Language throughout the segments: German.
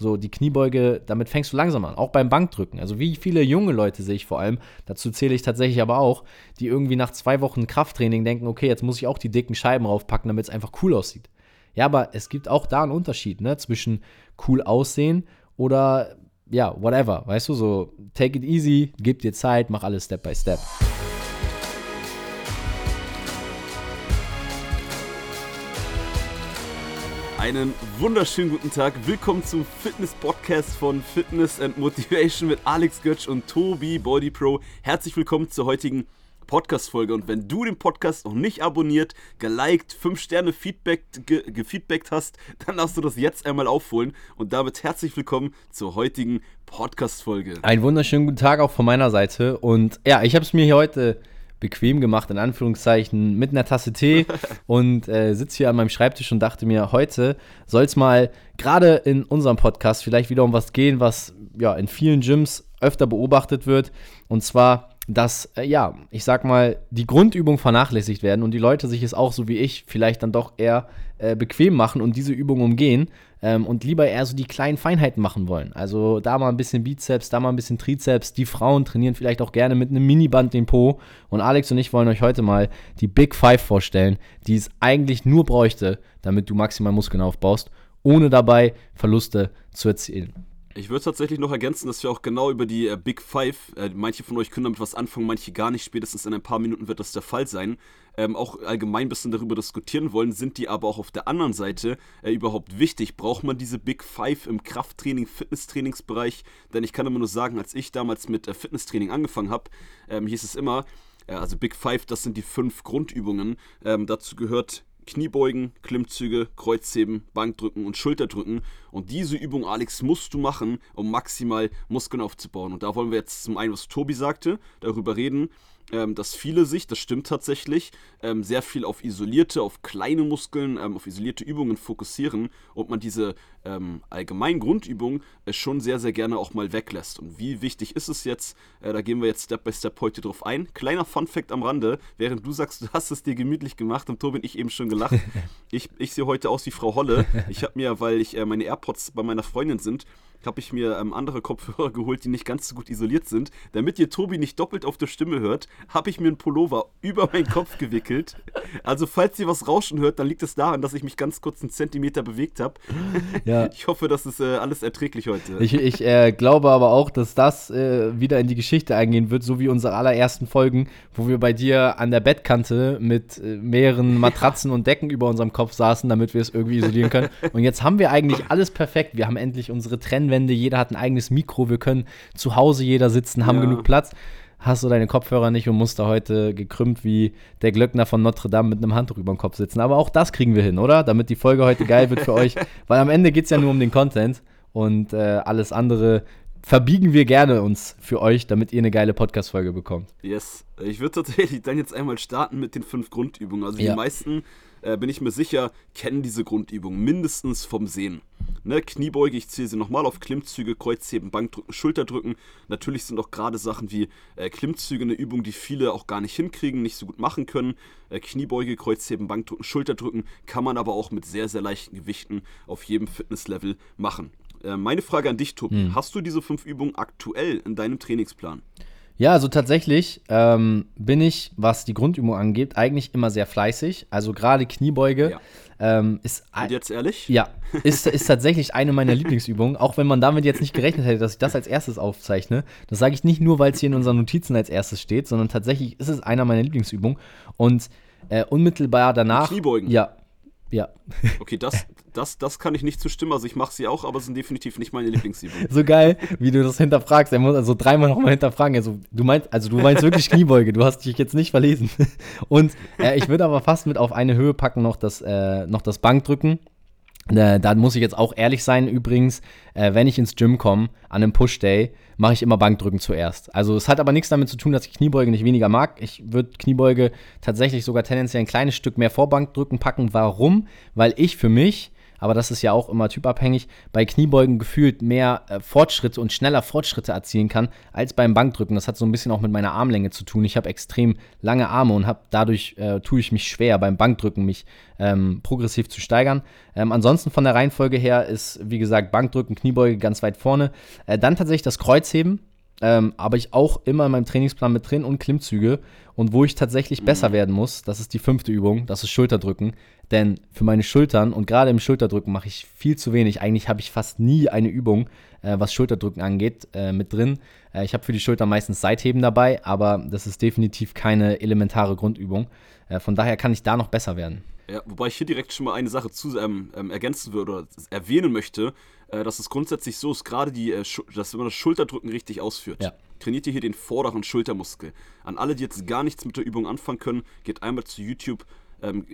So, die Kniebeuge, damit fängst du langsam an, auch beim Bankdrücken. Also wie viele junge Leute sehe ich vor allem, dazu zähle ich tatsächlich aber auch, die irgendwie nach zwei Wochen Krafttraining denken, okay, jetzt muss ich auch die dicken Scheiben raufpacken, damit es einfach cool aussieht. Ja, aber es gibt auch da einen Unterschied, ne, zwischen cool aussehen oder ja, whatever, weißt du, so take it easy, gib dir Zeit, mach alles Step by Step. Einen wunderschönen guten Tag. Willkommen zum Fitness-Podcast von Fitness and Motivation mit Alex Götsch und Tobi Body Pro. Herzlich willkommen zur heutigen Podcast-Folge. Und wenn du den Podcast noch nicht abonniert, geliked, 5 Sterne Feedback, ge gefeedbackt hast, dann darfst du das jetzt einmal aufholen. Und damit herzlich willkommen zur heutigen Podcast-Folge. Einen wunderschönen guten Tag auch von meiner Seite. Und ja, ich habe es mir hier heute bequem gemacht, in Anführungszeichen, mit einer Tasse Tee und äh, sitze hier an meinem Schreibtisch und dachte mir, heute soll es mal gerade in unserem Podcast vielleicht wieder um was gehen, was ja in vielen Gyms öfter beobachtet wird. Und zwar dass, äh, ja, ich sag mal, die Grundübungen vernachlässigt werden und die Leute sich es auch so wie ich vielleicht dann doch eher äh, bequem machen und diese Übung umgehen ähm, und lieber eher so die kleinen Feinheiten machen wollen. Also da mal ein bisschen Bizeps, da mal ein bisschen Trizeps. Die Frauen trainieren vielleicht auch gerne mit einem Miniband den Po. Und Alex und ich wollen euch heute mal die Big Five vorstellen, die es eigentlich nur bräuchte, damit du maximal Muskeln aufbaust, ohne dabei Verluste zu erzielen. Ich würde tatsächlich noch ergänzen, dass wir auch genau über die äh, Big Five, äh, manche von euch können damit was anfangen, manche gar nicht, spätestens in ein paar Minuten wird das der Fall sein, ähm, auch allgemein ein bisschen darüber diskutieren wollen, sind die aber auch auf der anderen Seite äh, überhaupt wichtig? Braucht man diese Big Five im Krafttraining, Fitnesstrainingsbereich? Denn ich kann immer nur sagen, als ich damals mit äh, Fitnesstraining angefangen habe, ähm, hieß es immer, äh, also Big Five, das sind die fünf Grundübungen. Ähm, dazu gehört Kniebeugen, Klimmzüge, Kreuzheben, Bankdrücken und Schulterdrücken. Und diese Übung, Alex, musst du machen, um maximal Muskeln aufzubauen. Und da wollen wir jetzt zum einen, was Tobi sagte, darüber reden, ähm, dass viele sich, das stimmt tatsächlich, ähm, sehr viel auf isolierte, auf kleine Muskeln, ähm, auf isolierte Übungen fokussieren und man diese ähm, allgemeinen Grundübungen äh, schon sehr, sehr gerne auch mal weglässt. Und wie wichtig ist es jetzt? Äh, da gehen wir jetzt Step by Step heute drauf ein. Kleiner Fun-Fact am Rande: Während du sagst, du hast es dir gemütlich gemacht, und Tobi und ich eben schon gelacht. ich, ich sehe heute aus wie Frau Holle. Ich habe mir, weil ich äh, meine AirPods bei meiner Freundin sind, habe ich mir ähm, andere Kopfhörer geholt, die nicht ganz so gut isoliert sind. Damit ihr Tobi nicht doppelt auf der Stimme hört, habe ich mir einen Pullover über meinen Kopf gewickelt. Also falls ihr was rauschen hört, dann liegt es daran, dass ich mich ganz kurz einen Zentimeter bewegt habe. Ja. Ich hoffe, das ist äh, alles erträglich heute. Ich, ich äh, glaube aber auch, dass das äh, wieder in die Geschichte eingehen wird, so wie unsere allerersten Folgen, wo wir bei dir an der Bettkante mit äh, mehreren Matratzen und Decken über unserem Kopf saßen, damit wir es irgendwie isolieren können. Und jetzt haben wir eigentlich alles perfekt. Wir haben endlich unsere Trennwände Leinwände, jeder hat ein eigenes Mikro, wir können zu Hause jeder sitzen, haben ja. genug Platz. Hast du deine Kopfhörer nicht und musst da heute gekrümmt wie der Glöckner von Notre Dame mit einem Handtuch über dem Kopf sitzen. Aber auch das kriegen wir hin, oder? Damit die Folge heute geil wird für euch. Weil am Ende geht es ja nur um den Content und äh, alles andere verbiegen wir gerne uns für euch, damit ihr eine geile Podcast-Folge bekommt. Yes. Ich würde tatsächlich dann jetzt einmal starten mit den fünf Grundübungen. Also ja. die meisten äh, bin ich mir sicher, kennen diese Grundübung mindestens vom Sehen. Ne, Kniebeuge, ich zähle sie nochmal auf Klimmzüge, Kreuzheben, Bankdrücken, Schulterdrücken. Natürlich sind auch gerade Sachen wie äh, Klimmzüge eine Übung, die viele auch gar nicht hinkriegen, nicht so gut machen können. Äh, Kniebeuge, Kreuzheben, Bankdrücken, Schulterdrücken kann man aber auch mit sehr, sehr leichten Gewichten auf jedem Fitnesslevel machen. Äh, meine Frage an dich, Tobi. Hm. Hast du diese fünf Übungen aktuell in deinem Trainingsplan? Ja, also tatsächlich ähm, bin ich, was die Grundübung angeht, eigentlich immer sehr fleißig. Also gerade Kniebeuge ja. ähm, ist. Und jetzt ehrlich? Ja, ist, ist tatsächlich eine meiner Lieblingsübungen, auch wenn man damit jetzt nicht gerechnet hätte, dass ich das als erstes aufzeichne. Das sage ich nicht nur, weil es hier in unseren Notizen als erstes steht, sondern tatsächlich ist es einer meiner Lieblingsübungen. Und äh, unmittelbar danach. Kniebeugen. Ja, ja. Okay, das, das, das kann ich nicht zustimmen. Also ich mache sie auch, aber sind definitiv nicht meine Lieblingsübungen. so geil, wie du das hinterfragst. Er muss also dreimal nochmal hinterfragen. Also du meinst, also du meinst wirklich Kniebeuge. Du hast dich jetzt nicht verlesen. Und äh, ich würde aber fast mit auf eine Höhe packen noch das, äh, noch das Bankdrücken. Äh, da muss ich jetzt auch ehrlich sein, übrigens, äh, wenn ich ins Gym komme, an einem Push-Day, mache ich immer Bankdrücken zuerst. Also es hat aber nichts damit zu tun, dass ich Kniebeuge nicht weniger mag. Ich würde Kniebeuge tatsächlich sogar tendenziell ein kleines Stück mehr vor Bankdrücken packen. Warum? Weil ich für mich aber das ist ja auch immer typabhängig, bei Kniebeugen gefühlt mehr äh, Fortschritte und schneller Fortschritte erzielen kann als beim Bankdrücken. Das hat so ein bisschen auch mit meiner Armlänge zu tun. Ich habe extrem lange Arme und habe dadurch äh, tue ich mich schwer beim Bankdrücken mich ähm, progressiv zu steigern. Ähm, ansonsten von der Reihenfolge her ist wie gesagt Bankdrücken, Kniebeuge ganz weit vorne. Äh, dann tatsächlich das Kreuzheben ähm, aber ich auch immer in meinem Trainingsplan mit drin und Klimmzüge. Und wo ich tatsächlich mhm. besser werden muss, das ist die fünfte Übung, das ist Schulterdrücken. Denn für meine Schultern und gerade im Schulterdrücken mache ich viel zu wenig. Eigentlich habe ich fast nie eine Übung, äh, was Schulterdrücken angeht, äh, mit drin. Äh, ich habe für die Schultern meistens Seitheben dabei, aber das ist definitiv keine elementare Grundübung. Äh, von daher kann ich da noch besser werden. Ja, wobei ich hier direkt schon mal eine Sache zu ähm, ähm, ergänzen würde oder erwähnen möchte, äh, dass es grundsätzlich so ist, gerade die, äh, dass wenn man das Schulterdrücken richtig ausführt, ja. trainiert ihr hier den vorderen Schultermuskel. An alle, die jetzt gar nichts mit der Übung anfangen können, geht einmal zu YouTube, ähm,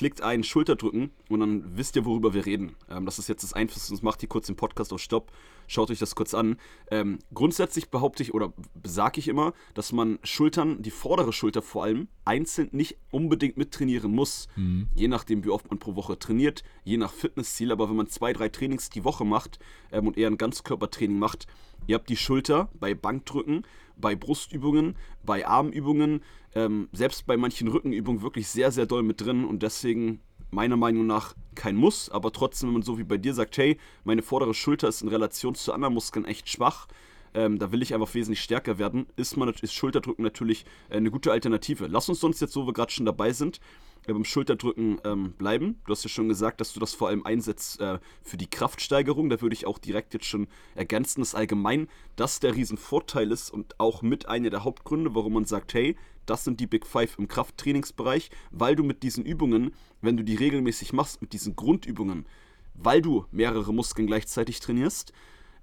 klickt ein Schulterdrücken und dann wisst ihr, worüber wir reden. Ähm, das ist jetzt das Einfachste, sonst macht ihr kurz den Podcast auf Stopp, schaut euch das kurz an. Ähm, grundsätzlich behaupte ich oder sage ich immer, dass man Schultern, die vordere Schulter vor allem, einzeln nicht unbedingt mittrainieren muss. Mhm. Je nachdem, wie oft man pro Woche trainiert, je nach Fitnessziel. Aber wenn man zwei, drei Trainings die Woche macht ähm, und eher ein Ganzkörpertraining macht, ihr habt die Schulter bei Bankdrücken, bei Brustübungen, bei Armübungen, ähm, selbst bei manchen Rückenübungen wirklich sehr, sehr doll mit drin und deswegen meiner Meinung nach kein Muss, aber trotzdem, wenn man so wie bei dir sagt, hey, meine vordere Schulter ist in Relation zu anderen Muskeln echt schwach, ähm, da will ich einfach wesentlich stärker werden, ist, man, ist Schulterdrücken natürlich äh, eine gute Alternative. Lass uns sonst jetzt, wo wir gerade schon dabei sind, äh, beim Schulterdrücken ähm, bleiben. Du hast ja schon gesagt, dass du das vor allem einsetzt äh, für die Kraftsteigerung. Da würde ich auch direkt jetzt schon ergänzen, dass allgemein das der Riesenvorteil ist und auch mit einer der Hauptgründe, warum man sagt, hey, das sind die Big Five im Krafttrainingsbereich, weil du mit diesen Übungen, wenn du die regelmäßig machst, mit diesen Grundübungen, weil du mehrere Muskeln gleichzeitig trainierst,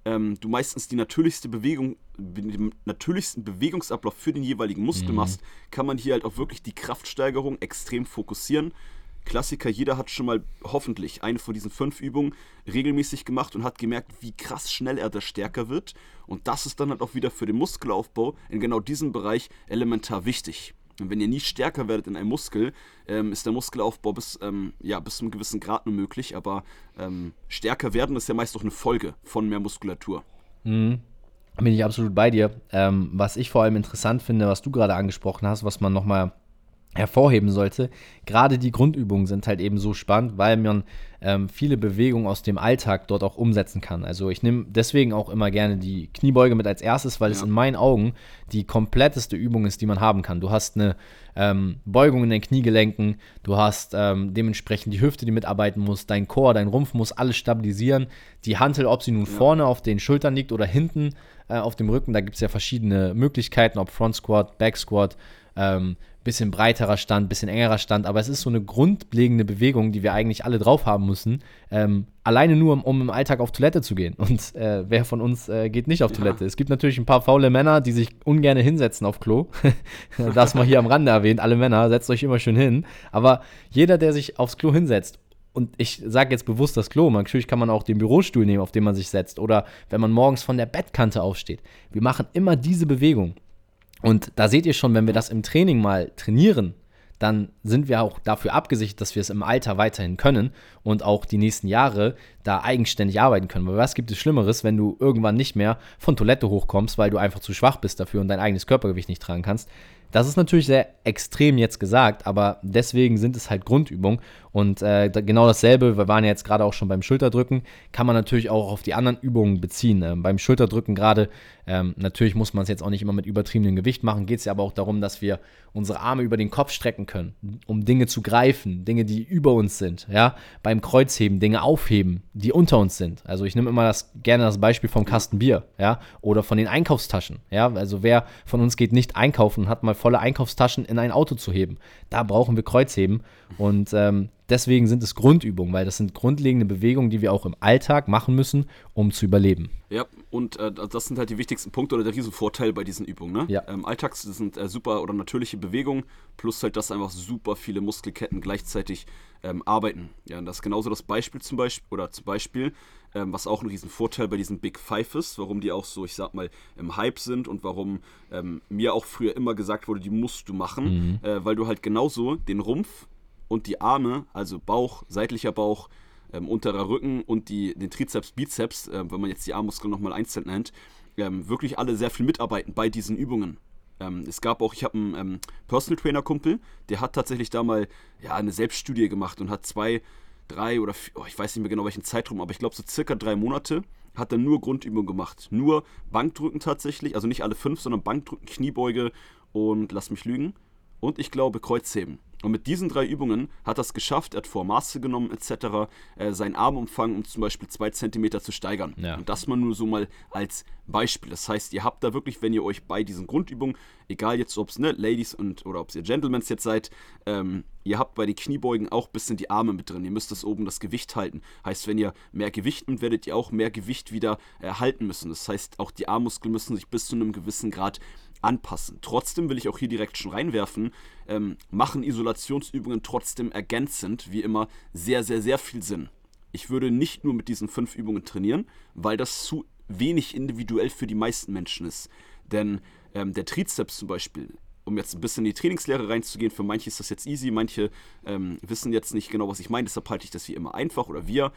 ähm, du meistens die natürlichste Bewegung, den natürlichsten Bewegungsablauf für den jeweiligen Muskel mhm. machst, kann man hier halt auch wirklich die Kraftsteigerung extrem fokussieren. Klassiker, jeder hat schon mal hoffentlich eine von diesen fünf Übungen regelmäßig gemacht und hat gemerkt, wie krass schnell er da stärker wird. Und das ist dann halt auch wieder für den Muskelaufbau in genau diesem Bereich elementar wichtig. Und wenn ihr nie stärker werdet in einem Muskel, ähm, ist der Muskelaufbau bis, ähm, ja, bis zu einem gewissen Grad nur möglich. Aber ähm, stärker werden ist ja meist auch eine Folge von mehr Muskulatur. Mhm. Bin ich absolut bei dir. Ähm, was ich vor allem interessant finde, was du gerade angesprochen hast, was man nochmal hervorheben sollte. Gerade die Grundübungen sind halt eben so spannend, weil man ähm, viele Bewegungen aus dem Alltag dort auch umsetzen kann. Also ich nehme deswegen auch immer gerne die Kniebeuge mit als erstes, weil ja. es in meinen Augen die kompletteste Übung ist, die man haben kann. Du hast eine ähm, Beugung in den Kniegelenken, du hast ähm, dementsprechend die Hüfte, die mitarbeiten muss, dein Chor, dein Rumpf muss alles stabilisieren. Die Hantel, ob sie nun ja. vorne auf den Schultern liegt oder hinten äh, auf dem Rücken, da gibt es ja verschiedene Möglichkeiten, ob Front Squat, Back Squat, ähm, bisschen breiterer Stand, bisschen engerer Stand, aber es ist so eine grundlegende Bewegung, die wir eigentlich alle drauf haben müssen. Ähm, alleine nur, um, um, im Alltag auf Toilette zu gehen. Und äh, wer von uns äh, geht nicht auf ja. Toilette? Es gibt natürlich ein paar faule Männer, die sich ungern hinsetzen auf Klo. das mal hier am Rande erwähnt. Alle Männer, setzt euch immer schön hin. Aber jeder, der sich aufs Klo hinsetzt und ich sage jetzt bewusst das Klo, natürlich kann man auch den Bürostuhl nehmen, auf den man sich setzt, oder wenn man morgens von der Bettkante aufsteht. Wir machen immer diese Bewegung. Und da seht ihr schon, wenn wir das im Training mal trainieren, dann sind wir auch dafür abgesichert, dass wir es im Alter weiterhin können und auch die nächsten Jahre da eigenständig arbeiten können. Weil was gibt es Schlimmeres, wenn du irgendwann nicht mehr von Toilette hochkommst, weil du einfach zu schwach bist dafür und dein eigenes Körpergewicht nicht tragen kannst? Das ist natürlich sehr extrem jetzt gesagt, aber deswegen sind es halt Grundübungen. Und äh, genau dasselbe, wir waren ja jetzt gerade auch schon beim Schulterdrücken, kann man natürlich auch auf die anderen Übungen beziehen. Ähm, beim Schulterdrücken gerade, ähm, natürlich muss man es jetzt auch nicht immer mit übertriebenem Gewicht machen, geht es ja aber auch darum, dass wir unsere Arme über den Kopf strecken können, um Dinge zu greifen, Dinge, die über uns sind. Ja? Beim Kreuzheben Dinge aufheben, die unter uns sind. Also ich nehme immer das, gerne das Beispiel vom Kasten Bier ja? oder von den Einkaufstaschen. Ja? Also wer von uns geht nicht einkaufen und hat mal volle Einkaufstaschen in ein Auto zu heben. Da brauchen wir Kreuzheben. Und ähm, deswegen sind es Grundübungen, weil das sind grundlegende Bewegungen, die wir auch im Alltag machen müssen, um zu überleben. Ja, und äh, das sind halt die wichtigsten Punkte oder der Riesenvorteil bei diesen Übungen. Ne? Ja. Ähm, Alltags sind äh, super oder natürliche Bewegungen, plus halt, dass einfach super viele Muskelketten gleichzeitig ähm, arbeiten. Ja, und das ist genauso das Beispiel zum Beispiel, oder zum Beispiel, ähm, was auch ein Riesenvorteil bei diesen Big Five ist, warum die auch so, ich sag mal, im Hype sind und warum ähm, mir auch früher immer gesagt wurde, die musst du machen, mhm. äh, weil du halt genauso den Rumpf und die Arme, also Bauch, seitlicher Bauch, ähm, unterer Rücken und die, den Trizeps, Bizeps, äh, wenn man jetzt die Armmuskeln nochmal einzeln nennt, ähm, wirklich alle sehr viel mitarbeiten bei diesen Übungen. Ähm, es gab auch, ich habe einen ähm, Personal Trainer Kumpel, der hat tatsächlich da mal ja, eine Selbststudie gemacht und hat zwei, drei oder vier, oh, ich weiß nicht mehr genau welchen Zeitraum, aber ich glaube so circa drei Monate hat er nur Grundübungen gemacht. Nur Bankdrücken tatsächlich, also nicht alle fünf, sondern Bankdrücken, Kniebeuge und lass mich lügen. Und ich glaube Kreuzheben. Und mit diesen drei Übungen hat er es geschafft, er hat vor Maße genommen etc., äh, seinen Armumfang um zum Beispiel zwei Zentimeter zu steigern. Ja. Und das mal nur so mal als Beispiel. Das heißt, ihr habt da wirklich, wenn ihr euch bei diesen Grundübungen, egal jetzt ob es ne, Ladies und oder ob ihr Gentlemen jetzt seid, ähm, ihr habt bei den Kniebeugen auch ein bisschen die Arme mit drin. Ihr müsst das oben das Gewicht halten. Heißt, wenn ihr mehr Gewicht nimmt, werdet ihr auch mehr Gewicht wieder erhalten äh, müssen. Das heißt, auch die Armmuskeln müssen sich bis zu einem gewissen Grad anpassen. Trotzdem will ich auch hier direkt schon reinwerfen, ähm, machen Isolationsübungen trotzdem ergänzend, wie immer, sehr, sehr, sehr viel Sinn. Ich würde nicht nur mit diesen fünf Übungen trainieren, weil das zu wenig individuell für die meisten Menschen ist. Denn ähm, der Trizeps zum Beispiel, um jetzt ein bisschen in die Trainingslehre reinzugehen, für manche ist das jetzt easy, manche ähm, wissen jetzt nicht genau, was ich meine, deshalb halte ich das wie immer einfach oder wir.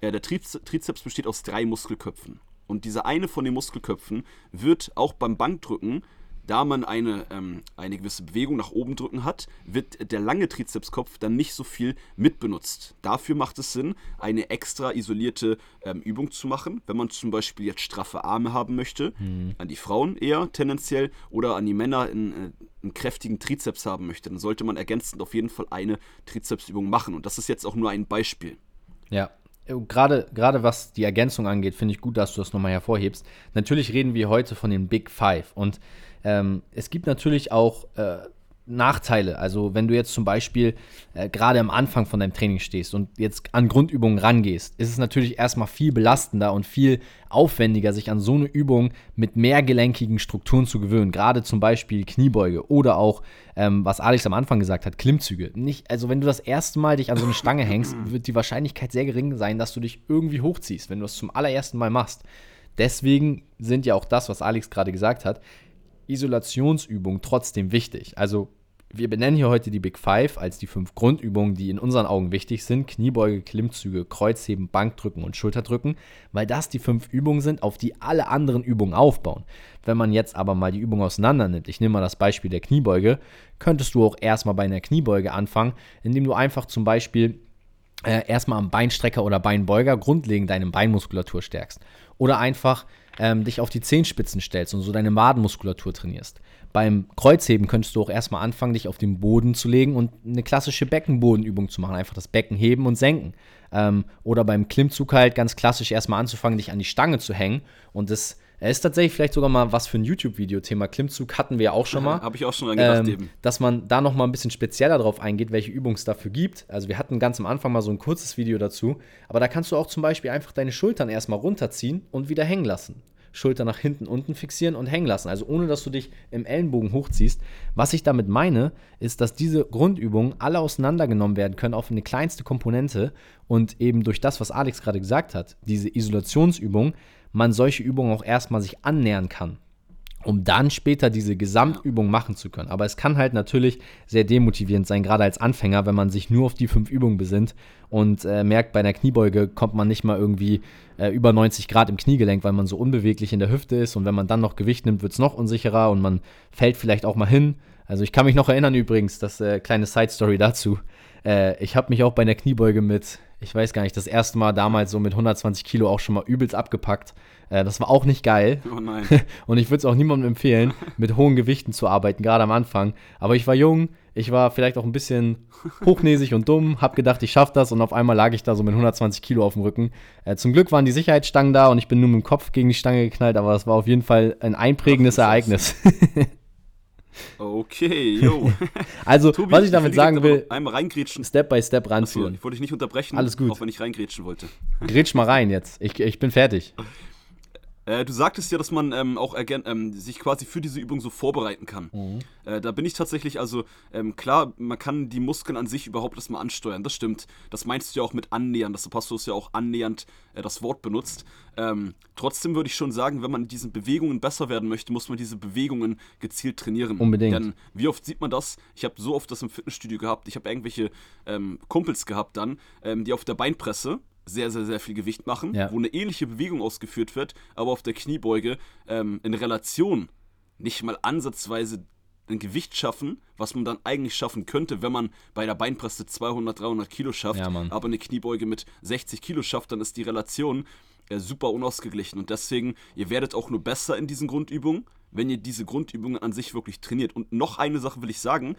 Äh, der Trizeps besteht aus drei Muskelköpfen. Und dieser eine von den Muskelköpfen wird auch beim Bankdrücken da man eine, ähm, eine gewisse Bewegung nach oben drücken hat, wird der lange Trizepskopf dann nicht so viel mitbenutzt. Dafür macht es Sinn, eine extra isolierte ähm, Übung zu machen, wenn man zum Beispiel jetzt straffe Arme haben möchte, mhm. an die Frauen eher tendenziell oder an die Männer in, äh, einen kräftigen Trizeps haben möchte, dann sollte man ergänzend auf jeden Fall eine Trizepsübung machen. Und das ist jetzt auch nur ein Beispiel. Ja, gerade, gerade was die Ergänzung angeht, finde ich gut, dass du das nochmal hervorhebst. Natürlich reden wir heute von den Big Five und ähm, es gibt natürlich auch äh, Nachteile. Also wenn du jetzt zum Beispiel äh, gerade am Anfang von deinem Training stehst und jetzt an Grundübungen rangehst, ist es natürlich erstmal viel belastender und viel aufwendiger, sich an so eine Übung mit mehrgelenkigen Strukturen zu gewöhnen. Gerade zum Beispiel Kniebeuge oder auch, ähm, was Alex am Anfang gesagt hat, Klimmzüge. Nicht, also wenn du das erste Mal dich an so eine Stange hängst, wird die Wahrscheinlichkeit sehr gering sein, dass du dich irgendwie hochziehst, wenn du das zum allerersten Mal machst. Deswegen sind ja auch das, was Alex gerade gesagt hat, Isolationsübungen trotzdem wichtig. Also wir benennen hier heute die Big Five als die fünf Grundübungen, die in unseren Augen wichtig sind. Kniebeuge, Klimmzüge, Kreuzheben, Bankdrücken und Schulterdrücken, weil das die fünf Übungen sind, auf die alle anderen Übungen aufbauen. Wenn man jetzt aber mal die Übung auseinander nimmt, ich nehme mal das Beispiel der Kniebeuge, könntest du auch erstmal bei einer Kniebeuge anfangen, indem du einfach zum Beispiel äh, erstmal am Beinstrecker oder Beinbeuger grundlegend deine Beinmuskulatur stärkst. Oder einfach ähm, dich auf die Zehenspitzen stellst und so deine Wadenmuskulatur trainierst. Beim Kreuzheben könntest du auch erstmal anfangen, dich auf den Boden zu legen und eine klassische Beckenbodenübung zu machen. Einfach das Becken heben und senken. Ähm, oder beim Klimmzug halt ganz klassisch erstmal anzufangen, dich an die Stange zu hängen und das er ist tatsächlich vielleicht sogar mal was für ein YouTube-Video. Thema Klimmzug hatten wir auch schon mal. Habe ich auch schon gedacht ähm, eben. Dass man da noch mal ein bisschen spezieller drauf eingeht, welche Übungen es dafür gibt. Also wir hatten ganz am Anfang mal so ein kurzes Video dazu. Aber da kannst du auch zum Beispiel einfach deine Schultern erstmal runterziehen und wieder hängen lassen. Schulter nach hinten unten fixieren und hängen lassen. Also ohne, dass du dich im Ellenbogen hochziehst. Was ich damit meine, ist, dass diese Grundübungen alle auseinandergenommen werden können auf eine kleinste Komponente und eben durch das, was Alex gerade gesagt hat, diese Isolationsübung, man solche Übungen auch erstmal sich annähern kann um dann später diese Gesamtübung machen zu können. Aber es kann halt natürlich sehr demotivierend sein, gerade als Anfänger, wenn man sich nur auf die fünf Übungen besinnt und äh, merkt, bei einer Kniebeuge kommt man nicht mal irgendwie äh, über 90 Grad im Kniegelenk, weil man so unbeweglich in der Hüfte ist. Und wenn man dann noch Gewicht nimmt, wird es noch unsicherer und man fällt vielleicht auch mal hin. Also ich kann mich noch erinnern übrigens, das äh, kleine Side-Story dazu. Äh, ich habe mich auch bei einer Kniebeuge mit, ich weiß gar nicht, das erste Mal damals so mit 120 Kilo auch schon mal übelst abgepackt. Äh, das war auch nicht geil. Oh nein. Und ich würde es auch niemandem empfehlen, mit hohen Gewichten zu arbeiten, gerade am Anfang. Aber ich war jung, ich war vielleicht auch ein bisschen hochnäsig und dumm, habe gedacht, ich schaffe das und auf einmal lag ich da so mit 120 Kilo auf dem Rücken. Äh, zum Glück waren die Sicherheitsstangen da und ich bin nur mit dem Kopf gegen die Stange geknallt, aber es war auf jeden Fall ein einprägendes Ereignis. Okay, jo. also, Tobi, was ich damit ich sagen will, einmal reingrätschen. Step by Step ranführen. Achso, ich wollte dich nicht unterbrechen, Alles gut. auch wenn ich reingrätschen wollte. Grätsch mal rein jetzt. Ich, ich bin fertig. Äh, du sagtest ja, dass man ähm, auch ähm, sich quasi für diese Übung so vorbereiten kann. Mhm. Äh, da bin ich tatsächlich, also ähm, klar, man kann die Muskeln an sich überhaupt erstmal ansteuern, das stimmt. Das meinst du ja auch mit annähern, das hast du ja auch annähernd äh, das Wort benutzt. Ähm, trotzdem würde ich schon sagen, wenn man in diesen Bewegungen besser werden möchte, muss man diese Bewegungen gezielt trainieren. Unbedingt. Denn wie oft sieht man das? Ich habe so oft das im Fitnessstudio gehabt, ich habe irgendwelche ähm, Kumpels gehabt dann, ähm, die auf der Beinpresse sehr, sehr, sehr viel Gewicht machen, Ja. wo eine ähnliche Bewegung ausgeführt wird, aber auf der Kniebeuge ähm, in Relation nicht mal ansatzweise ein Gewicht schaffen, was man dann eigentlich schaffen könnte, wenn man bei der Beinpresse 200, 300 Kilo schafft, Ja, aber eine Kniebeuge mit 60 Kilo schafft, dann ist die Relation äh, super unausgeglichen. Und deswegen, ihr werdet auch nur besser in diesen Grundübungen, wenn ihr diese Grundübungen an sich wirklich trainiert. Und noch eine Sache will ich sagen,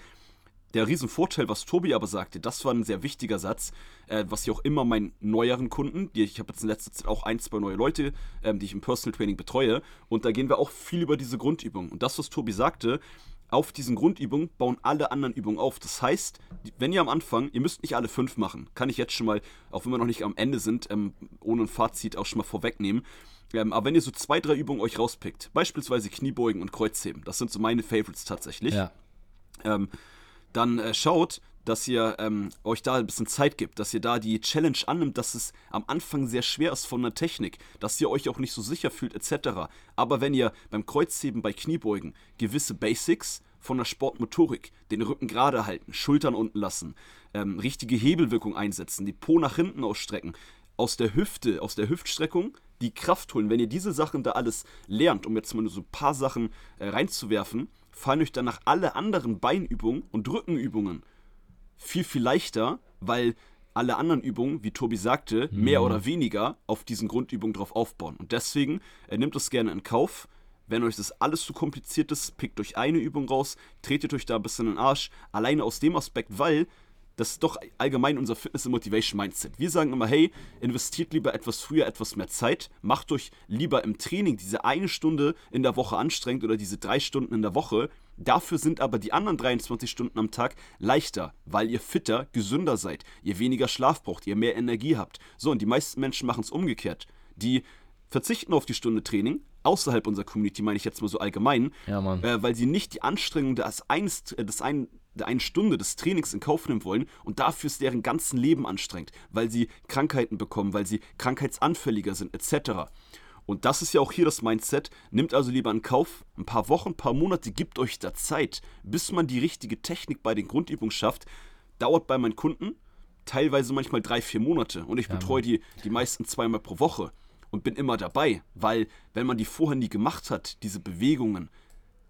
der Riesenvorteil, was Tobi aber sagte, das war ein sehr wichtiger Satz, äh, was ich auch immer meinen neueren Kunden, die ich habe jetzt in letzter Zeit auch ein, zwei neue Leute, ähm, die ich im Personal Training betreue, und da gehen wir auch viel über diese Grundübungen. Und das, was Tobi sagte, auf diesen Grundübungen bauen alle anderen Übungen auf. Das heißt, wenn ihr am Anfang, ihr müsst nicht alle fünf machen, kann ich jetzt schon mal, auch wenn wir noch nicht am Ende sind, ähm, ohne ein Fazit auch schon mal vorwegnehmen. Ähm, aber wenn ihr so zwei, drei Übungen euch rauspickt, beispielsweise Kniebeugen und Kreuzheben, das sind so meine Favorites tatsächlich Ja. ähm, dann äh, schaut, dass ihr ähm, euch da ein bisschen Zeit gibt, dass ihr da die Challenge annimmt, dass es am Anfang sehr schwer ist von der Technik, dass ihr euch auch nicht so sicher fühlt etc. Aber wenn ihr beim Kreuzheben, bei Kniebeugen gewisse Basics von der Sportmotorik, den Rücken gerade halten, Schultern unten lassen, ähm, richtige Hebelwirkung einsetzen, die Po nach hinten ausstrecken, aus der Hüfte, aus der Hüftstreckung die Kraft holen. Wenn ihr diese Sachen da alles lernt, um jetzt mal so ein paar Sachen äh, reinzuwerfen, fallen euch danach alle anderen Beinübungen und Rückenübungen viel, viel leichter, weil alle anderen Übungen, wie Tobi sagte, mehr oder weniger auf diesen Grundübungen drauf aufbauen. Und deswegen äh, nehmt es gerne in Kauf. Wenn euch das alles zu kompliziert ist, pickt euch eine Übung raus, tretet euch da ein bisschen in den Arsch. Alleine aus dem Aspekt, weil das ist doch allgemein unser Fitness- und Motivation-Mindset. Wir sagen immer, hey, investiert lieber etwas früher etwas mehr Zeit, macht euch lieber im Training diese eine Stunde in der Woche anstrengend oder diese drei Stunden in der Woche. Dafür sind aber die anderen 23 Stunden am Tag leichter, weil ihr fitter, gesünder seid, ihr weniger Schlaf braucht, ihr mehr Energie habt. So, und die meisten Menschen machen es umgekehrt. Die verzichten auf die Stunde Training, außerhalb unserer Community meine ich jetzt mal so allgemein, Ja, äh, weil sie nicht die Anstrengung des, einst, äh, des ein, der einen Stunde des Trainings in Kauf nehmen wollen und dafür ist deren ganzen Leben anstrengend, weil sie Krankheiten bekommen, weil sie krankheitsanfälliger sind, etc. Und das ist ja auch hier das Mindset. Nimmt also lieber in Kauf, ein paar Wochen, ein paar Monate, gibt euch da Zeit, bis man die richtige Technik bei den Grundübungen schafft. Dauert bei meinen Kunden teilweise manchmal drei, vier Monate und ich betreue die, die meisten zweimal pro Woche und bin immer dabei, weil wenn man die vorher nie gemacht hat, diese Bewegungen,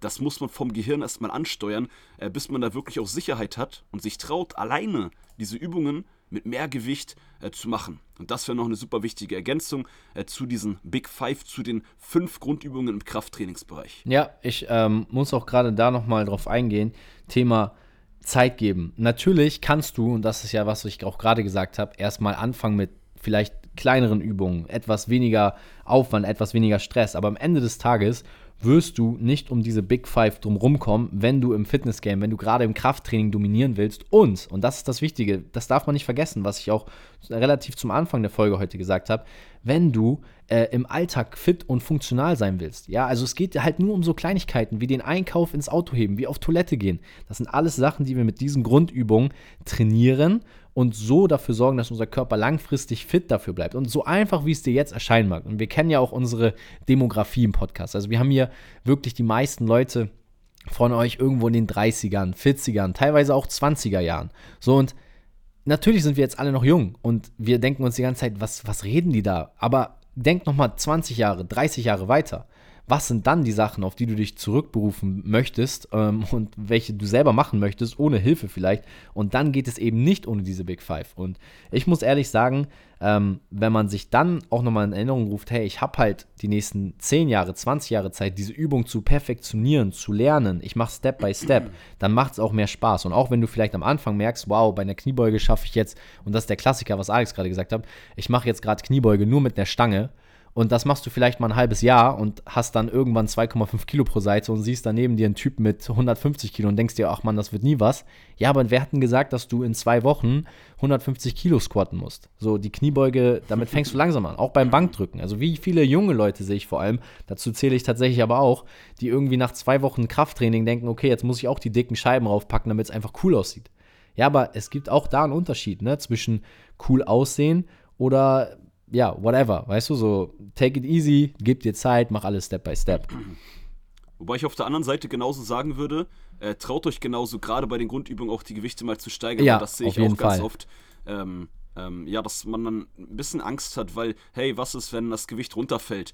das muss man vom Gehirn erstmal ansteuern, äh, bis man da wirklich auch Sicherheit hat und sich traut, alleine diese Übungen mit mehr Gewicht äh, zu machen. Und das wäre noch eine super wichtige Ergänzung äh, zu diesen Big Five, zu den fünf Grundübungen im Krafttrainingsbereich. Ja, ich ähm, muss auch gerade da nochmal drauf eingehen. Thema Zeit geben. Natürlich kannst du, und das ist ja, was ich auch gerade gesagt habe, erstmal anfangen mit vielleicht kleineren Übungen, etwas weniger Aufwand, etwas weniger Stress. Aber am Ende des Tages wirst du nicht um diese Big Five drumherum kommen, wenn du im Fitnessgame, wenn du gerade im Krafttraining dominieren willst. Und, und das ist das Wichtige, das darf man nicht vergessen, was ich auch relativ zum Anfang der Folge heute gesagt habe, wenn du äh, im Alltag fit und funktional sein willst. Ja, also es geht halt nur um so Kleinigkeiten wie den Einkauf ins Auto heben, wie auf Toilette gehen. Das sind alles Sachen, die wir mit diesen Grundübungen trainieren und so dafür sorgen, dass unser Körper langfristig fit dafür bleibt. Und so einfach, wie es dir jetzt erscheinen mag. Und wir kennen ja auch unsere Demografie im Podcast. Also wir haben hier wirklich die meisten Leute von euch irgendwo in den 30ern, 40ern, teilweise auch 20er Jahren. So und natürlich sind wir jetzt alle noch jung und wir denken uns die ganze Zeit, was, was reden die da? Aber denk nochmal 20 Jahre, 30 Jahre weiter. Was sind dann die Sachen, auf die du dich zurückberufen möchtest ähm, und welche du selber machen möchtest, ohne Hilfe vielleicht? Und dann geht es eben nicht ohne diese Big Five. Und ich muss ehrlich sagen, ähm, wenn man sich dann auch nochmal in Erinnerung ruft, hey, ich habe halt die nächsten 10 Jahre, 20 Jahre Zeit, diese Übung zu perfektionieren, zu lernen, ich mache Step by Step, dann macht es auch mehr Spaß. Und auch wenn du vielleicht am Anfang merkst, wow, bei einer Kniebeuge schaffe ich jetzt, und das ist der Klassiker, was Alex gerade gesagt hat, ich mache jetzt gerade Kniebeuge nur mit einer Stange, und das machst du vielleicht mal ein halbes Jahr und hast dann irgendwann 2,5 Kilo pro Seite und siehst daneben dir einen Typ mit 150 Kilo und denkst dir, ach man, das wird nie was. Ja, aber wer hat denn gesagt, dass du in zwei Wochen 150 Kilo squatten musst? So, die Kniebeuge, damit fängst du langsam an. Auch beim Bankdrücken. Also wie viele junge Leute sehe ich vor allem, dazu zähle ich tatsächlich aber auch, die irgendwie nach zwei Wochen Krafttraining denken, okay, jetzt muss ich auch die dicken Scheiben raufpacken, damit es einfach cool aussieht. Ja, aber es gibt auch da einen Unterschied, ne, zwischen cool aussehen oder ja, whatever, weißt du, so take it easy, gib dir Zeit, mach alles Step by Step. Wobei ich auf der anderen Seite genauso sagen würde, äh, traut euch genauso gerade bei den Grundübungen auch die Gewichte mal zu steigern. Ja, das sehe ich auch ganz Fall. oft. Ähm, Ähm, ja, dass man dann ein bisschen Angst hat, weil, hey, was ist, wenn das Gewicht runterfällt?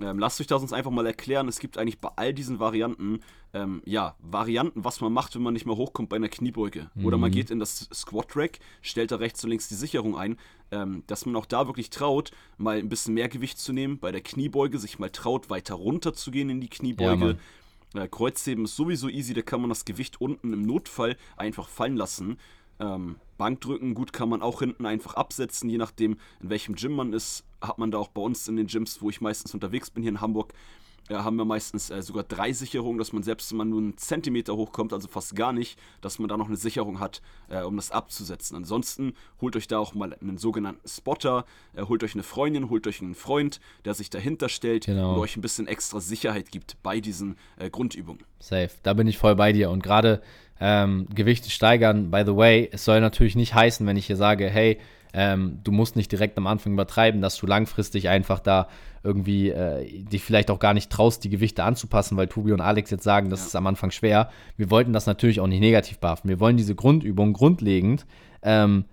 Ähm, lasst euch das uns einfach mal erklären. Es gibt eigentlich bei all diesen Varianten, ähm, ja, Varianten, was man macht, wenn man nicht mehr hochkommt bei einer Kniebeuge. Mhm. Oder man geht in das Squat Rack, stellt da rechts und links die Sicherung ein, ähm, dass man auch da wirklich traut, mal ein bisschen mehr Gewicht zu nehmen. Bei der Kniebeuge sich mal traut, weiter runter zu gehen in die Kniebeuge. Ja, äh, Kreuzheben ist sowieso easy, da kann man das Gewicht unten im Notfall einfach fallen lassen. Ähm, Bankdrücken, gut, kann man auch hinten einfach absetzen, je nachdem, in welchem Gym man ist. Hat man da auch bei uns in den Gyms, wo ich meistens unterwegs bin, hier in Hamburg, haben wir meistens äh, sogar drei Sicherungen, dass man selbst, wenn man nur einen Zentimeter hochkommt, also fast gar nicht, dass man da noch eine Sicherung hat, äh, um das abzusetzen. Ansonsten holt euch da auch mal einen sogenannten Spotter, äh, holt euch eine Freundin, holt euch einen Freund, der sich dahinter stellt genau. und euch ein bisschen extra Sicherheit gibt bei diesen äh, Grundübungen. Safe, da bin ich voll bei dir. Und gerade ähm, Gewichte steigern. By the way, es soll natürlich nicht heißen, wenn ich hier sage, hey, ähm, du musst nicht direkt am Anfang übertreiben, dass du langfristig einfach da irgendwie äh, dich vielleicht auch gar nicht traust, die Gewichte anzupassen, weil Tobi und Alex jetzt sagen, das ja. ist am Anfang schwer. Wir wollten das natürlich auch nicht negativ behaften. Wir wollen diese Grundübung grundlegend ähm,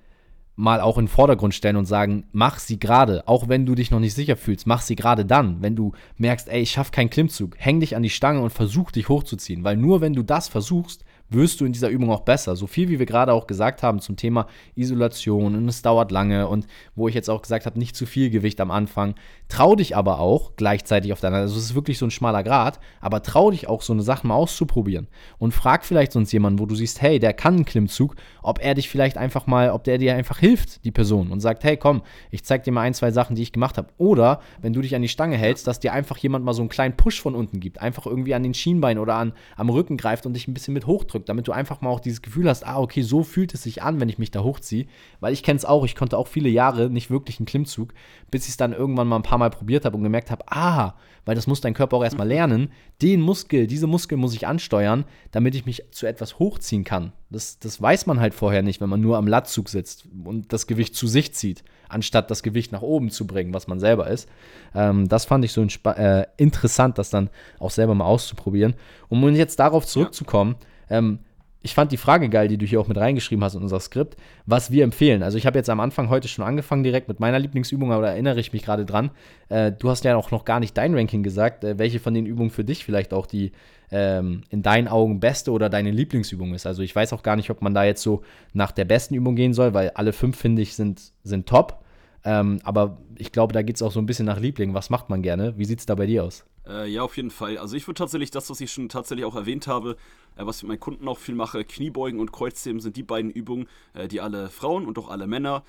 mal auch in den Vordergrund stellen und sagen, mach sie gerade, auch wenn du dich noch nicht sicher fühlst, mach sie gerade dann, wenn du merkst, ey, ich schaffe keinen Klimmzug, häng dich an die Stange und versuch dich hochzuziehen, weil nur wenn du das versuchst, wirst du in dieser Übung auch besser. So viel, wie wir gerade auch gesagt haben zum Thema Isolation und es dauert lange und wo ich jetzt auch gesagt habe, nicht zu viel Gewicht am Anfang. Trau dich aber auch gleichzeitig auf deiner, also es ist wirklich so ein schmaler Grad, aber trau dich auch so eine Sache mal auszuprobieren und frag vielleicht sonst jemanden, wo du siehst, hey, der kann einen Klimmzug, ob er dich vielleicht einfach mal, ob der dir einfach hilft, die Person und sagt, hey, komm, ich zeig dir mal ein, zwei Sachen, die ich gemacht habe. Oder wenn du dich an die Stange hältst, dass dir einfach jemand mal so einen kleinen Push von unten gibt, einfach irgendwie an den Schienbein oder an, am Rücken greift und dich ein bisschen mit hochdrückt ausdrückt, damit du einfach mal auch dieses Gefühl hast, ah, okay, so fühlt es sich an, wenn ich mich da hochziehe. Weil ich kenne es auch, ich konnte auch viele Jahre nicht wirklich einen Klimmzug, bis ich es dann irgendwann mal ein paar Mal probiert habe und gemerkt habe, ah, weil das muss dein Körper auch erstmal lernen, den Muskel, diese Muskel muss ich ansteuern, damit ich mich zu etwas hochziehen kann. Das, das weiß man halt vorher nicht, wenn man nur am Latzug sitzt und das Gewicht zu sich zieht, anstatt das Gewicht nach oben zu bringen, was man selber ist. Ähm, das fand ich so äh, interessant, das dann auch selber mal auszuprobieren. Um jetzt darauf zurückzukommen, ja ähm, ich fand die Frage geil, die du hier auch mit reingeschrieben hast in unser Skript, was wir empfehlen. Also ich habe jetzt am Anfang heute schon angefangen direkt mit meiner Lieblingsübung, aber da erinnere ich mich gerade dran. Äh, du hast ja auch noch gar nicht dein Ranking gesagt, äh, welche von den Übungen für dich vielleicht auch die ähm, in deinen Augen beste oder deine Lieblingsübung ist. Also ich weiß auch gar nicht, ob man da jetzt so nach der besten Übung gehen soll, weil alle fünf, finde ich, sind, sind top. Ähm, aber ich glaube, da geht es auch so ein bisschen nach Liebling. Was macht man gerne? Wie sieht es da bei dir aus? Äh, ja, auf jeden Fall. Also ich würde tatsächlich das, was ich schon tatsächlich auch erwähnt habe, äh, was ich mit meinen Kunden auch viel mache, Kniebeugen und Kreuzheben sind die beiden Übungen, äh, die alle Frauen und auch alle Männer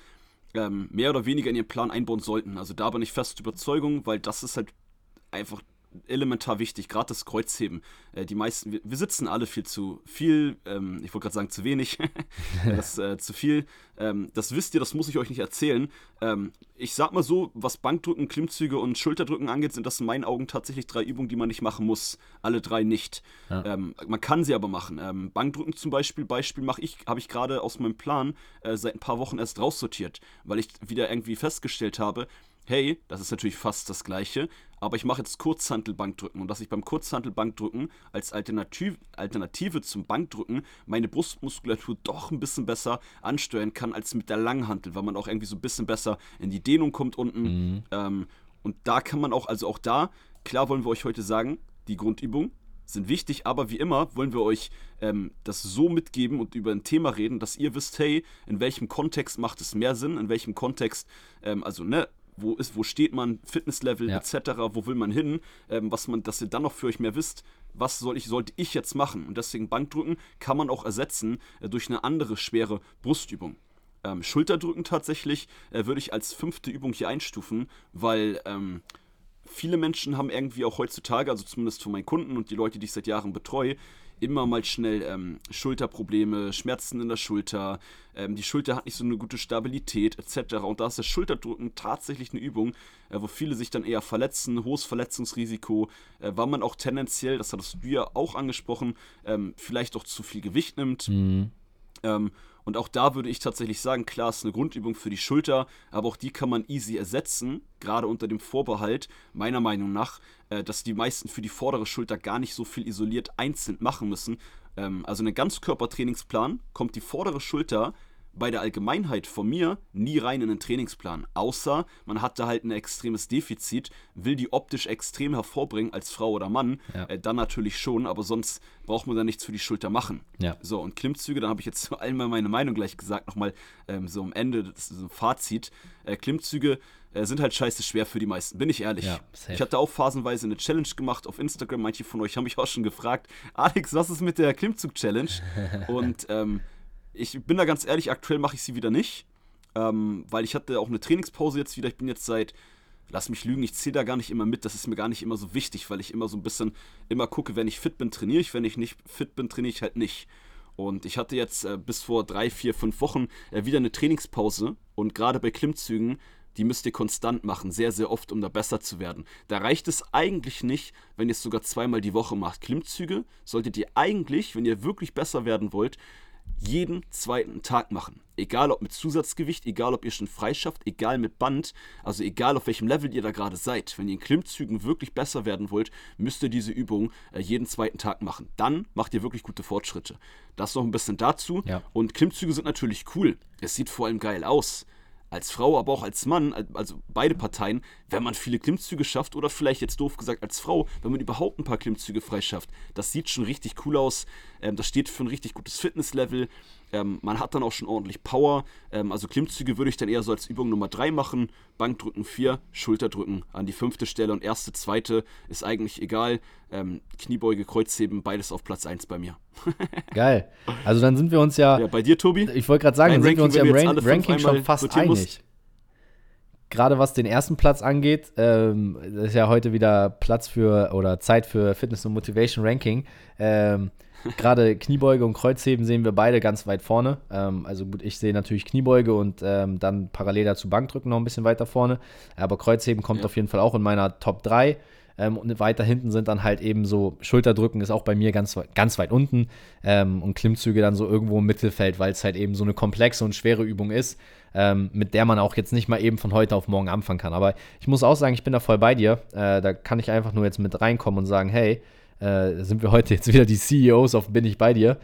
ähm, mehr oder weniger in ihren Plan einbauen sollten. Also da bin ich fest Überzeugung, weil das ist halt einfach elementar wichtig, gerade das Kreuzheben. Äh, die meisten, wir, wir, sitzen alle viel zu viel, ähm, ich wollte gerade sagen zu wenig, das äh, zu viel. Ähm, das wisst ihr, das muss ich euch nicht erzählen. Ähm, ich sag mal so, was Bankdrücken, Klimmzüge und Schulterdrücken angeht, sind das in meinen Augen tatsächlich drei Übungen, die man nicht machen muss. Alle drei nicht. Ja. Ähm, man kann sie aber machen. Ähm, Bankdrücken zum Beispiel, Beispiel mache ich, habe ich gerade aus meinem Plan äh, seit ein paar Wochen erst raussortiert, weil ich wieder irgendwie festgestellt habe, hey, das ist natürlich fast das gleiche, aber ich mache jetzt Kurzhantelbankdrücken und dass ich beim Kurzhantelbankdrücken als Alternativ Alternative zum Bankdrücken meine Brustmuskulatur doch ein bisschen besser ansteuern kann als mit der Langhantel, weil man auch irgendwie so ein bisschen besser in die Dehnung kommt unten. Mhm. Ähm, und da kann man auch, also auch da, klar wollen wir euch heute sagen, die Grundübung sind wichtig, aber wie immer wollen wir euch ähm, das so mitgeben und über ein Thema reden, dass ihr wisst, hey, in welchem Kontext macht es mehr Sinn, in welchem Kontext, ähm, also ne, wo ist, wo steht man, Fitnesslevel ja. etc., wo will man hin, ähm, was man, dass ihr dann noch für euch mehr wisst, was soll ich, sollte ich jetzt machen. Und deswegen Bankdrücken kann man auch ersetzen äh, durch eine andere schwere Brustübung. Ähm, Schulterdrücken tatsächlich äh, würde ich als fünfte Übung hier einstufen, weil ähm, viele Menschen haben irgendwie auch heutzutage, also zumindest von meinen Kunden und die Leute, die ich seit Jahren betreue, immer mal schnell ähm, Schulterprobleme, Schmerzen in der Schulter, ähm, die Schulter hat nicht so eine gute Stabilität etc. Und da ist das Schulterdrücken tatsächlich eine Übung, äh, wo viele sich dann eher verletzen, hohes Verletzungsrisiko, äh, weil man auch tendenziell, das hattest du ja auch angesprochen, ähm, vielleicht auch zu viel Gewicht nimmt. Mhm. Und auch da würde ich tatsächlich sagen, klar, ist eine Grundübung für die Schulter, aber auch die kann man easy ersetzen, gerade unter dem Vorbehalt, meiner Meinung nach, äh, dass die meisten für die vordere Schulter gar nicht so viel isoliert einzeln machen müssen. Ähm, also ein Ganzkörpertrainingsplan kommt die vordere Schulter bei der Allgemeinheit von mir nie rein in den Trainingsplan. Außer man hatte halt ein extremes Defizit, will die optisch extrem hervorbringen als Frau oder Mann, ja. äh, dann natürlich schon, aber sonst braucht man da nichts für die Schulter machen. Ja. So, und Klimmzüge, da habe ich jetzt zu allem meine Meinung gleich gesagt, nochmal ähm, so am Ende, das ist so ein Fazit. Äh, Klimmzüge äh, sind halt scheiße schwer für die meisten, bin ich ehrlich. Ja, ich hatte auch phasenweise eine Challenge gemacht auf Instagram. Manche von euch haben mich auch schon gefragt, Alex, was ist mit der Klimmzug-Challenge? und ähm, ich bin da ganz ehrlich, aktuell mache ich sie wieder nicht, ähm, weil ich hatte auch eine Trainingspause jetzt wieder. Ich bin jetzt seit, lass mich lügen, ich zähle da gar nicht immer mit. Das ist mir gar nicht immer so wichtig, weil ich immer so ein bisschen immer gucke, wenn ich fit bin, trainiere ich. Wenn ich nicht fit bin, trainiere ich halt nicht. Und ich hatte jetzt äh, bis vor drei, vier, fünf Wochen äh, wieder eine Trainingspause. Und gerade bei Klimmzügen die müsst ihr konstant machen, sehr, sehr oft, um da besser zu werden. Da reicht es eigentlich nicht, wenn ihr es sogar zweimal die Woche macht. Klimmzüge solltet ihr eigentlich, wenn ihr wirklich besser werden wollt, jeden zweiten Tag machen. Egal ob mit Zusatzgewicht, egal ob ihr schon freischafft, egal mit Band, also egal auf welchem Level ihr da gerade seid. Wenn ihr in Klimmzügen wirklich besser werden wollt, müsst ihr diese Übung äh, jeden zweiten Tag machen. Dann macht ihr wirklich gute Fortschritte. Das noch ein bisschen dazu. Ja. Und Klimmzüge sind natürlich cool. Es sieht vor allem geil aus als Frau, aber auch als Mann, also beide Parteien, wenn man viele Klimmzüge schafft oder vielleicht jetzt doof gesagt als Frau, wenn man überhaupt ein paar Klimmzüge freischafft. Das sieht schon richtig cool aus. Ähm, das steht für ein richtig gutes Fitnesslevel. Ähm, man hat dann auch schon ordentlich Power. Ähm, also Klimmzüge würde ich dann eher so als Übung Nummer 3 machen. Bankdrücken 4, Schulterdrücken an die fünfte Stelle und erste, zweite ist eigentlich egal. Ähm, Kniebeuge, Kreuzheben, beides auf Platz 1 bei mir. Geil. Also dann sind wir uns ja. Ja, bei dir, Tobi? Ich wollte gerade sagen, dann sind wir uns ja im Ran Ranking schon fast einig. Musst. Gerade was den ersten Platz angeht, ähm, das ist ja heute wieder Platz für oder Zeit für Fitness und Motivation Ranking. Ähm, Gerade Kniebeuge und Kreuzheben sehen wir beide ganz weit vorne. Ähm, also gut, ich sehe natürlich Kniebeuge und ähm, dann parallel dazu Bankdrücken noch ein bisschen weiter vorne. Aber Kreuzheben kommt ja. auf jeden Fall auch in meiner Top 3. Ähm, und weiter hinten sind dann halt eben so Schulterdrücken ist auch bei mir ganz, ganz weit unten ähm, und Klimmzüge dann so irgendwo im Mittelfeld, weil es halt eben so eine komplexe und schwere Übung ist, ähm, mit der man auch jetzt nicht mal eben von heute auf morgen anfangen kann. Aber ich muss auch sagen, ich bin da voll bei dir. Äh, da kann ich einfach nur jetzt mit reinkommen und sagen, hey, äh, sind wir heute jetzt wieder die CEOs auf Bin ich bei dir.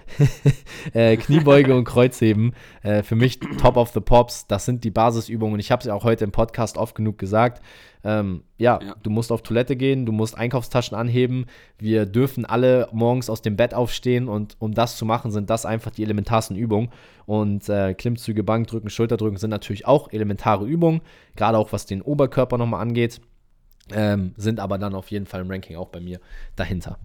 äh, Kniebeuge und Kreuzheben, äh, für mich Top of the Pops, das sind die Basisübungen. Ich habe es ja auch heute im Podcast oft genug gesagt. Ähm, ja, ja, du musst auf Toilette gehen, du musst Einkaufstaschen anheben. Wir dürfen alle morgens aus dem Bett aufstehen und um das zu machen, sind das einfach die elementarsten Übungen. Und äh, Klimmzüge, Bankdrücken, Schulterdrücken sind natürlich auch elementare Übungen, gerade auch was den Oberkörper nochmal angeht ähm, sind aber dann auf jeden Fall im Ranking auch bei mir dahinter.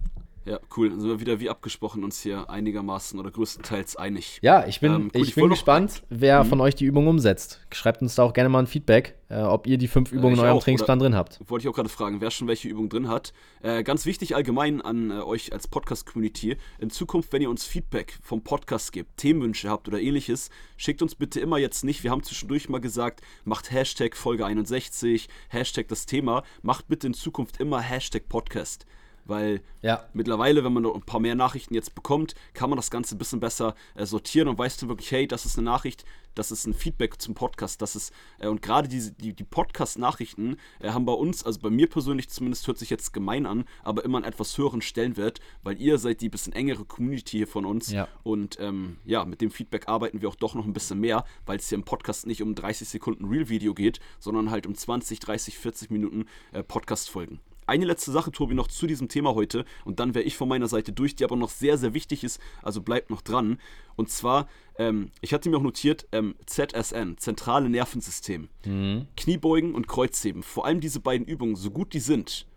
Ja, cool. Dann sind wir wieder wie abgesprochen uns hier einigermaßen oder größtenteils einig. Ja, ich bin, ähm, cool, ich, ich bin gespannt, wer mhm. von euch die Übung umsetzt. Schreibt uns da auch gerne mal ein Feedback, äh, ob ihr die fünf äh, Übungen äh, in eurem auch, Trainingsplan drin habt. Wollte ich auch gerade fragen, wer schon welche Übungen drin hat. Äh, ganz wichtig allgemein an äh, euch als Podcast-Community. In Zukunft, wenn ihr uns Feedback vom Podcast gebt, Themenwünsche habt oder ähnliches, schickt uns bitte immer jetzt nicht. Wir haben zwischendurch mal gesagt, macht Hashtag Folge 61, Hashtag das Thema. Macht bitte in Zukunft immer Hashtag Podcast. Weil ja. mittlerweile, wenn man noch ein paar mehr Nachrichten jetzt bekommt, kann man das Ganze ein bisschen besser äh, sortieren und weißt du wirklich, hey, das ist eine Nachricht, das ist ein Feedback zum Podcast, das ist, äh, und gerade diese, die, die Podcast-Nachrichten äh, haben bei uns, also bei mir persönlich zumindest, hört sich jetzt gemein an, aber immer einen etwas höheren Stellenwert, weil ihr seid die bisschen engere Community hier von uns. Ja. Und ähm, ja, mit dem Feedback arbeiten wir auch doch noch ein bisschen mehr, weil es hier im Podcast nicht um 30 Sekunden Real-Video geht, sondern halt um 20, 30, 40 Minuten äh, Podcast-Folgen. Eine letzte Sache, Tobi, noch zu diesem Thema heute und dann wäre ich von meiner Seite durch, die aber noch sehr, sehr wichtig ist, also bleibt noch dran. Und zwar, ähm, ich hatte mir auch notiert, ähm, ZSN, zentrale Nervensystem. Mhm. Kniebeugen und Kreuzheben, vor allem diese beiden Übungen, so gut die sind,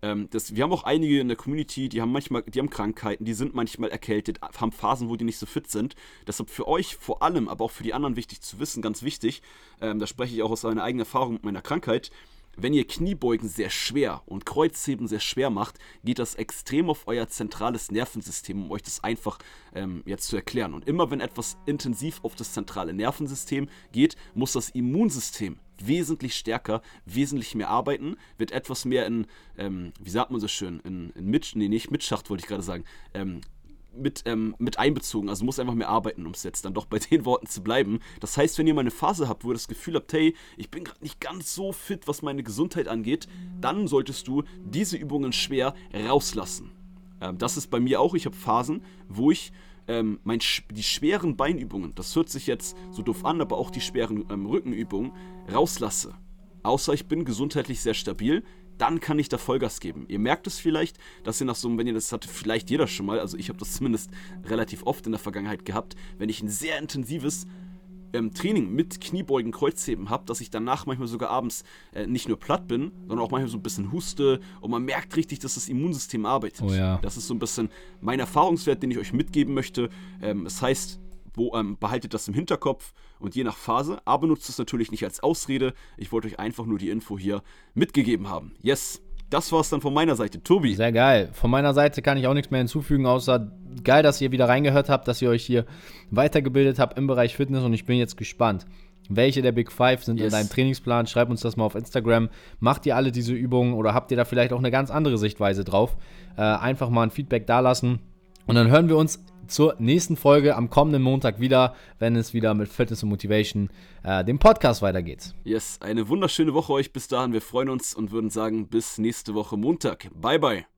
ähm, das, wir haben auch einige in der Community, die haben manchmal, die haben Krankheiten, die sind manchmal erkältet, haben Phasen, wo die nicht so fit sind. Deshalb für euch vor allem, aber auch für die anderen wichtig zu wissen, ganz wichtig, ähm, da spreche ich auch aus meiner eigenen Erfahrung mit meiner Krankheit, wenn ihr Kniebeugen sehr schwer und Kreuzheben sehr schwer macht, geht das extrem auf euer zentrales Nervensystem, um euch das einfach ähm, jetzt zu erklären. Und immer wenn etwas intensiv auf das zentrale Nervensystem geht, muss das Immunsystem wesentlich stärker, wesentlich mehr arbeiten, wird etwas mehr in, ähm, wie sagt man so schön, in, in Mit, nee, nicht Mitschacht wollte ich gerade sagen, ähm, mit, ähm, mit einbezogen. Also muss einfach mehr arbeiten, um es jetzt dann doch bei den Worten zu bleiben. Das heißt, wenn ihr mal eine Phase habt, wo ihr das Gefühl habt, hey, ich bin gerade nicht ganz so fit, was meine Gesundheit angeht, dann solltest du diese Übungen schwer rauslassen. Ähm, das ist bei mir auch. Ich habe Phasen, wo ich ähm, mein, die schweren Beinübungen, das hört sich jetzt so doof an, aber auch die schweren ähm, Rückenübungen rauslasse. Außer ich bin gesundheitlich sehr stabil, dann kann ich da Vollgas geben. Ihr merkt es vielleicht, dass ihr nach so einem, wenn ihr das hatte, vielleicht jeder schon mal, also ich habe das zumindest relativ oft in der Vergangenheit gehabt, wenn ich ein sehr intensives ähm, Training mit Kniebeugen, Kreuzheben habe, dass ich danach manchmal sogar abends äh, nicht nur platt bin, sondern auch manchmal so ein bisschen huste und man merkt richtig, dass das Immunsystem arbeitet. Oh ja. Das ist so ein bisschen mein Erfahrungswert, den ich euch mitgeben möchte. Ähm, das heißt, wo, ähm, behaltet das im Hinterkopf und je nach Phase, aber nutzt es natürlich nicht als Ausrede. Ich wollte euch einfach nur die Info hier mitgegeben haben. Yes, das war's dann von meiner Seite. Tobi. Sehr geil. Von meiner Seite kann ich auch nichts mehr hinzufügen, außer geil, dass ihr wieder reingehört habt, dass ihr euch hier weitergebildet habt im Bereich Fitness und ich bin jetzt gespannt. Welche der Big Five sind yes. in deinem Trainingsplan? Schreib uns das mal auf Instagram. Macht ihr alle diese Übungen oder habt ihr da vielleicht auch eine ganz andere Sichtweise drauf? Äh, einfach mal ein Feedback dalassen. Und dann hören wir uns zur nächsten Folge am kommenden Montag wieder, wenn es wieder mit Fitness und Motivation, äh, dem Podcast weitergeht. Yes, eine wunderschöne Woche euch bis dahin. Wir freuen uns und würden sagen, bis nächste Woche Montag. Bye, bye.